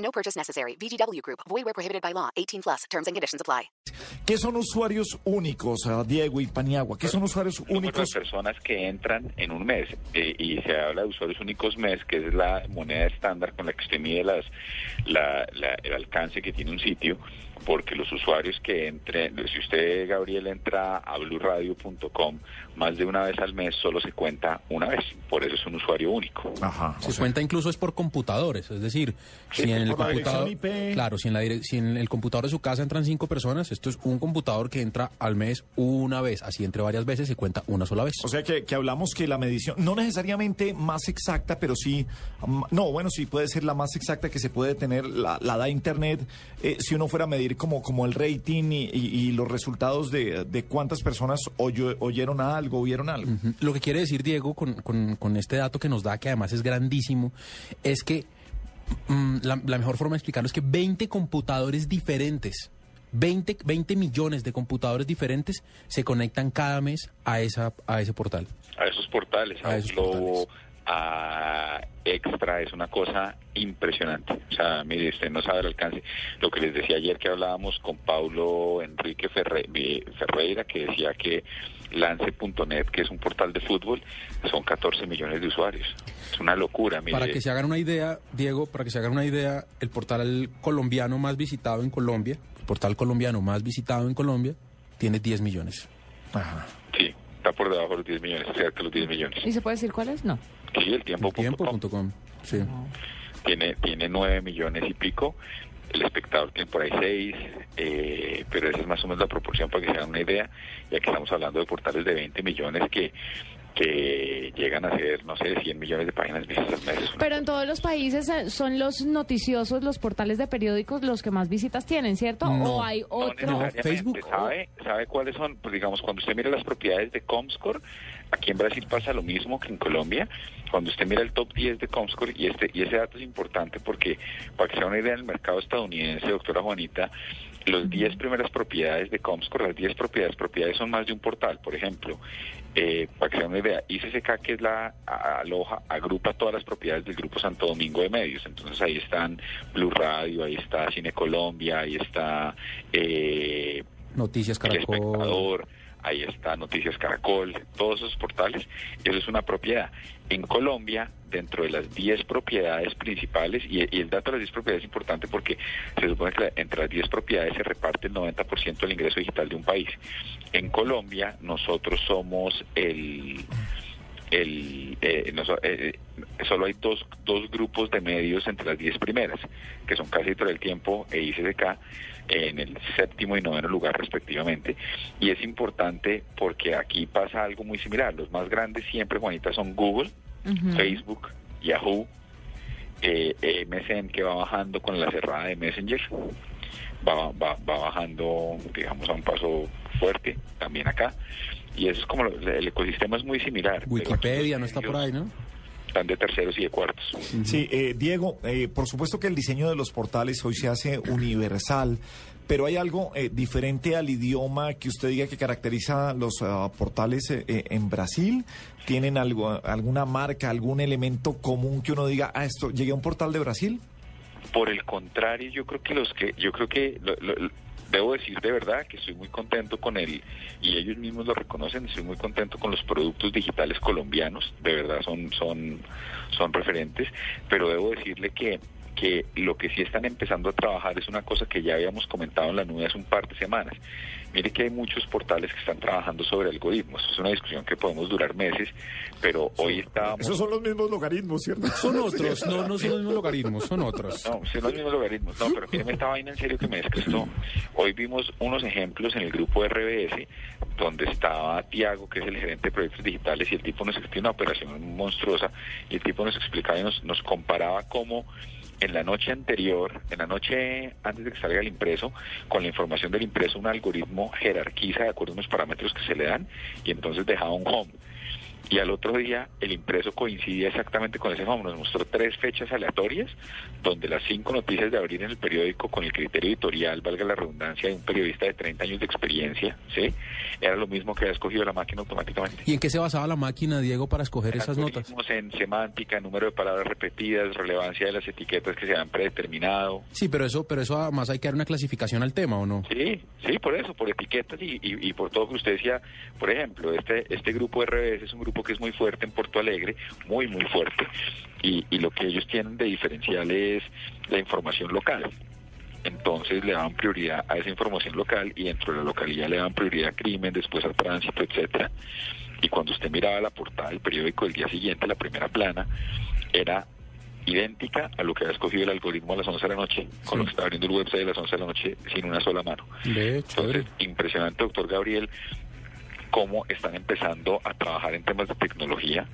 No purchase necessary. VGW Group. Void where prohibited by law. 18 plus. Terms and conditions apply. ¿Qué son usuarios únicos, ah, Diego y Paniagua? ¿Qué son usuarios número de únicos? personas que entran en un mes eh, y se habla de usuarios únicos mes, que es la moneda estándar con la que usted mide las, la- la- el alcance que tiene un sitio, porque los usuarios que entren, si usted, Gabriel, entra a blurradio.com más de una vez al mes, solo se cuenta una vez, por eso es un usuario único. Ajá. Se sea, cuenta incluso es por computadores, es decir, Sí, si en el computador, claro, si en, la si en el computador de su casa entran cinco personas, esto es un computador que entra al mes una vez, así entre varias veces se cuenta una sola vez. o sea que, que hablamos que la medición, no necesariamente más exacta, pero sí, mm, no, bueno, sí puede ser la más exacta que se puede tener, la, la da Internet, eh, si uno fuera a medir como, como el rating y, y- y los resultados de, de cuántas personas oyeron algo, vieron algo. Lo que quiere decir Diego con, con- con este dato que nos da, que además es grandísimo, es que mm, la, la mejor forma de explicarlo es que 20 computadores diferentes, 20, 20 millones de computadores diferentes se conectan cada mes a, esa, a ese portal. a esos portales, a, A esos Globo, portales. A Extra, es una cosa impresionante. O sea, mire, usted no sabe el alcance. Lo que les decía ayer que hablábamos con Paulo Enrique Ferre- eh, Ferreira, que decía que lance.net, que es un portal de fútbol, son 14 millones de usuarios. Es una locura, mire. Para que se hagan una idea, Diego, para que se hagan una idea, el portal colombiano más visitado en Colombia, el portal colombiano más visitado en Colombia, tiene 10 millones. Ajá. Está por debajo de los 10 millones, cerca de los 10 millones. ¿Y se puede decir cuál es? No. Sí, el tiempo. Tiempo.com. Sí. tiene tiene nueve millones y pico el espectador tiene por ahí seis eh, pero esa es más o menos la proporción para que se hagan una idea ya que estamos hablando de portales de 20 millones que que llegan a ser no sé 100 millones de páginas vistas al mes Pero en todos los países eh, son los noticiosos, los portales de periódicos los que más visitas tienen, ¿cierto? No. ¿O hay otro? Facebook ¿Sabe, ¿Sabe cuáles son? Pues digamos, cuando usted mira las propiedades de Comscore, aquí en Brasil pasa lo mismo que en Colombia. Cuando usted mira el top 10 de Comscore, y, este, y ese dato es importante porque, para que se haga una idea, en el mercado estadounidense, doctora Juanita, los 10 primeras propiedades de Comscore, las 10 propiedades, propiedades son más de un portal, por ejemplo. Eh, para que se haga una idea, ICCK, que es la aloja, agrupa todas las propiedades del Grupo Santo Domingo de Medios. Entonces ahí están Blue Radio, ahí está Cine Colombia, ahí está eh, Noticias El Caracol. Espectador, ahí está Noticias Caracol, todos esos portales, eso es una propiedad. En Colombia, dentro de las 10 propiedades principales, y, y el dato de las 10 propiedades es importante porque se supone que entre las 10 propiedades se reparte el 90% del ingreso digital de un país. En Colombia, nosotros somos el el, eh, no eh, eh, solo hay dos, dos grupos de medios entre las diez primeras, que son Casi todo el Tiempo e ICDK, en el séptimo y noveno lugar respectivamente. Y es importante porque aquí pasa algo muy similar. Los más grandes siempre, Juanita, son Google. Facebook, Yahoo, eh, eh, MSN que va bajando con la cerrada de Messenger, va, va, va bajando, digamos, a un paso fuerte también acá. Y eso es como, lo- el ecosistema es muy similar. Wikipedia no está por ahí, ¿no? Están de terceros y de cuartos. Sí, eh, Diego, eh, por supuesto que el diseño de los portales hoy se hace universal, pero hay algo eh, diferente al idioma que usted diga que caracteriza los ah, portales eh, eh, en Brasil. ¿Tienen algo, alguna marca, algún elemento común que uno diga, ah, esto, llegué a un portal de Brasil? Por el contrario, yo creo que los que, yo creo que debo decir de verdad que estoy muy contento con el y ellos mismos lo reconocen, estoy muy contento con los productos digitales colombianos, de verdad son son son referentes, pero debo decirle que que lo que sí están empezando a trabajar es una cosa que ya habíamos comentado en la nube hace un par de semanas. Mire que hay muchos portales que están trabajando sobre algoritmos. Es una discusión que podemos durar meses, pero hoy estábamos... Esos son los mismos logaritmos, ¿cierto? Son otros, no, no son los mismos logaritmos, son otros. No, son los mismos logaritmos. No, pero míreme esta vaina en serio que me descristó. Hoy vimos unos ejemplos en el grupo RBS, donde estaba Tiago, que es el gerente de proyectos digitales, y el tipo nos explicó una operación monstruosa, y el tipo nos explicaba y nos, nos comparaba cómo en la noche anterior, en la noche antes de que salga el impreso, con la información del impreso, un algoritmo jerarquiza de acuerdo a unos parámetros que se le dan y entonces dejaba un home. Y al otro día el impreso coincidía exactamente con ese home. Nos mostró tres fechas aleatorias, donde las cinco noticias de abrir en el periódico con el criterio editorial, valga la redundancia, de un periodista de 30 años de experiencia, ¿sí? Era lo mismo que había escogido la máquina automáticamente. ¿Y en qué se basaba la máquina, Diego, para escoger esas notas? En semántica, número de palabras repetidas, relevancia de las etiquetas que se han predeterminado. Sí, pero eso, pero eso además hay que dar una clasificación al tema, ¿o no? Sí, sí, por eso, por etiquetas y, y, y por todo que usted decía. Por ejemplo, este, este grupo RBS es un grupo que es muy fuerte en Porto Alegre, muy, muy fuerte. Y, y lo que ellos tienen de diferencial es la información local. Entonces le daban prioridad a esa información local y dentro de la localidad le daban prioridad a crimen, después al tránsito, etcétera. Y cuando usted miraba la portada del periódico del día siguiente, la primera plana, era idéntica a lo que había escogido el algoritmo a las 11 de la noche, con lo que estaba abriendo el website a las 11 de la noche sin una sola mano. Ve, Entonces, impresionante, doctor Gabriel, cómo están empezando a trabajar en temas de tecnología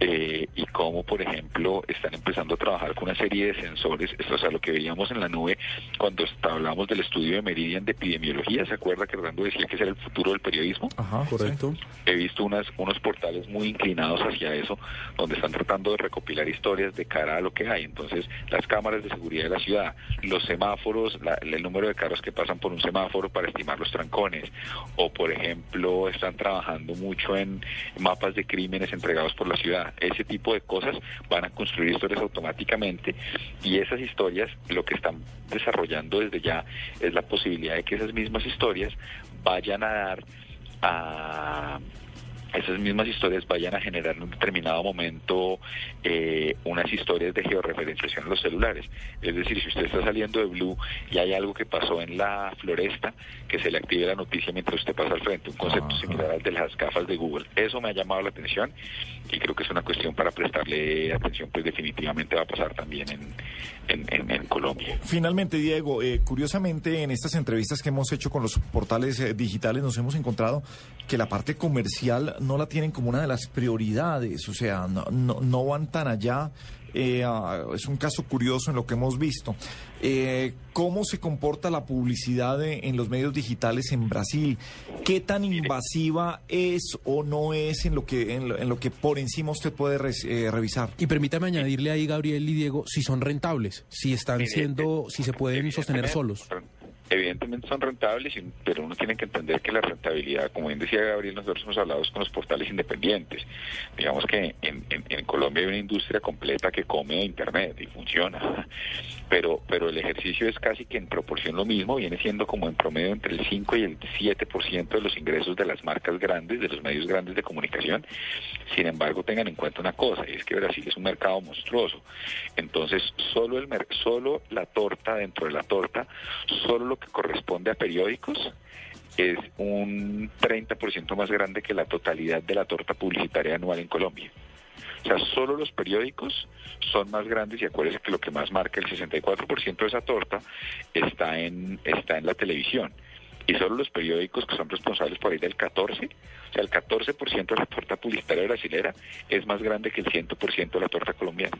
eh, y cómo, por ejemplo, están empezando a trabajar con una serie de sensores, esto, o sea, lo que veíamos en la nube cuando hablábamos del estudio de Meridian de epidemiología, ¿se acuerda que Hernando decía que ese era el futuro del periodismo? Ajá, Correcto. He visto unas, unos portales muy inclinados hacia eso, donde están tratando de recopilar historias de cara a lo que hay. Entonces, las cámaras de seguridad de la ciudad, los semáforos, la- el número de carros que pasan por un semáforo para estimar los trancones, o por ejemplo, están trabajando mucho en mapas de crímenes entregados por la ciudad. Ese tipo de cosas van a construir historias automáticamente y esas historias lo que están desarrollando desde ya es la posibilidad de que esas mismas historias vayan a dar a esas mismas historias vayan a generar en un determinado momento eh, unas historias de georreferenciación en los celulares. Es decir, si usted está saliendo de Blue y hay algo que pasó en la floresta, que se le active la noticia mientras usted pasa al frente, un concepto Ajá. similar al de las gafas de Google. Eso me ha llamado la atención y creo que es una cuestión para prestarle atención, pues definitivamente va a pasar también en, en, en- en Colombia. Finalmente, Diego, eh, curiosamente en estas entrevistas que hemos hecho con los portales eh, digitales nos hemos encontrado que la parte comercial no la tienen como una de las prioridades, o sea, no, no, no van tan allá. Eh, ah, es un caso curioso en lo que hemos visto. Eh, ¿Cómo se comporta la publicidad de- en los medios digitales en Brasil? ¿Qué tan invasiva es o no es en lo que, en lo, en lo que por encima usted puede res- eh, revisar? Y permítame añadirle ahí, Gabriel y Diego, si son rentables, si están siendo, si se pueden sostener solos. Evidentemente son rentables, pero uno tiene que entender que la rentabilidad, como bien decía Gabriel, nosotros hemos hablado con los portales independientes. Digamos que en, en- Colombia hay una industria completa que come Internet y funciona, pero, pero el ejercicio es casi que en proporción lo mismo, viene siendo como en promedio entre el 5 y el 7% de los ingresos de las marcas grandes, de los medios grandes de comunicación. Sin embargo, tengan en cuenta una cosa, y es que Brasil es un mercado monstruoso. Entonces, solo, el solo la torta dentro de la torta, solo que corresponde a periódicos, es un 30% más grande que la totalidad de la torta publicitaria anual en Colombia. O sea, solo los periódicos son más grandes y acuérdense que lo que más marca el 64% de esa torta está en, está en la televisión. Y solo los periódicos que son responsables por ahí del 14, o sea, el 14% de la torta publicitaria brasilera es más grande que el 100% de la torta colombiana.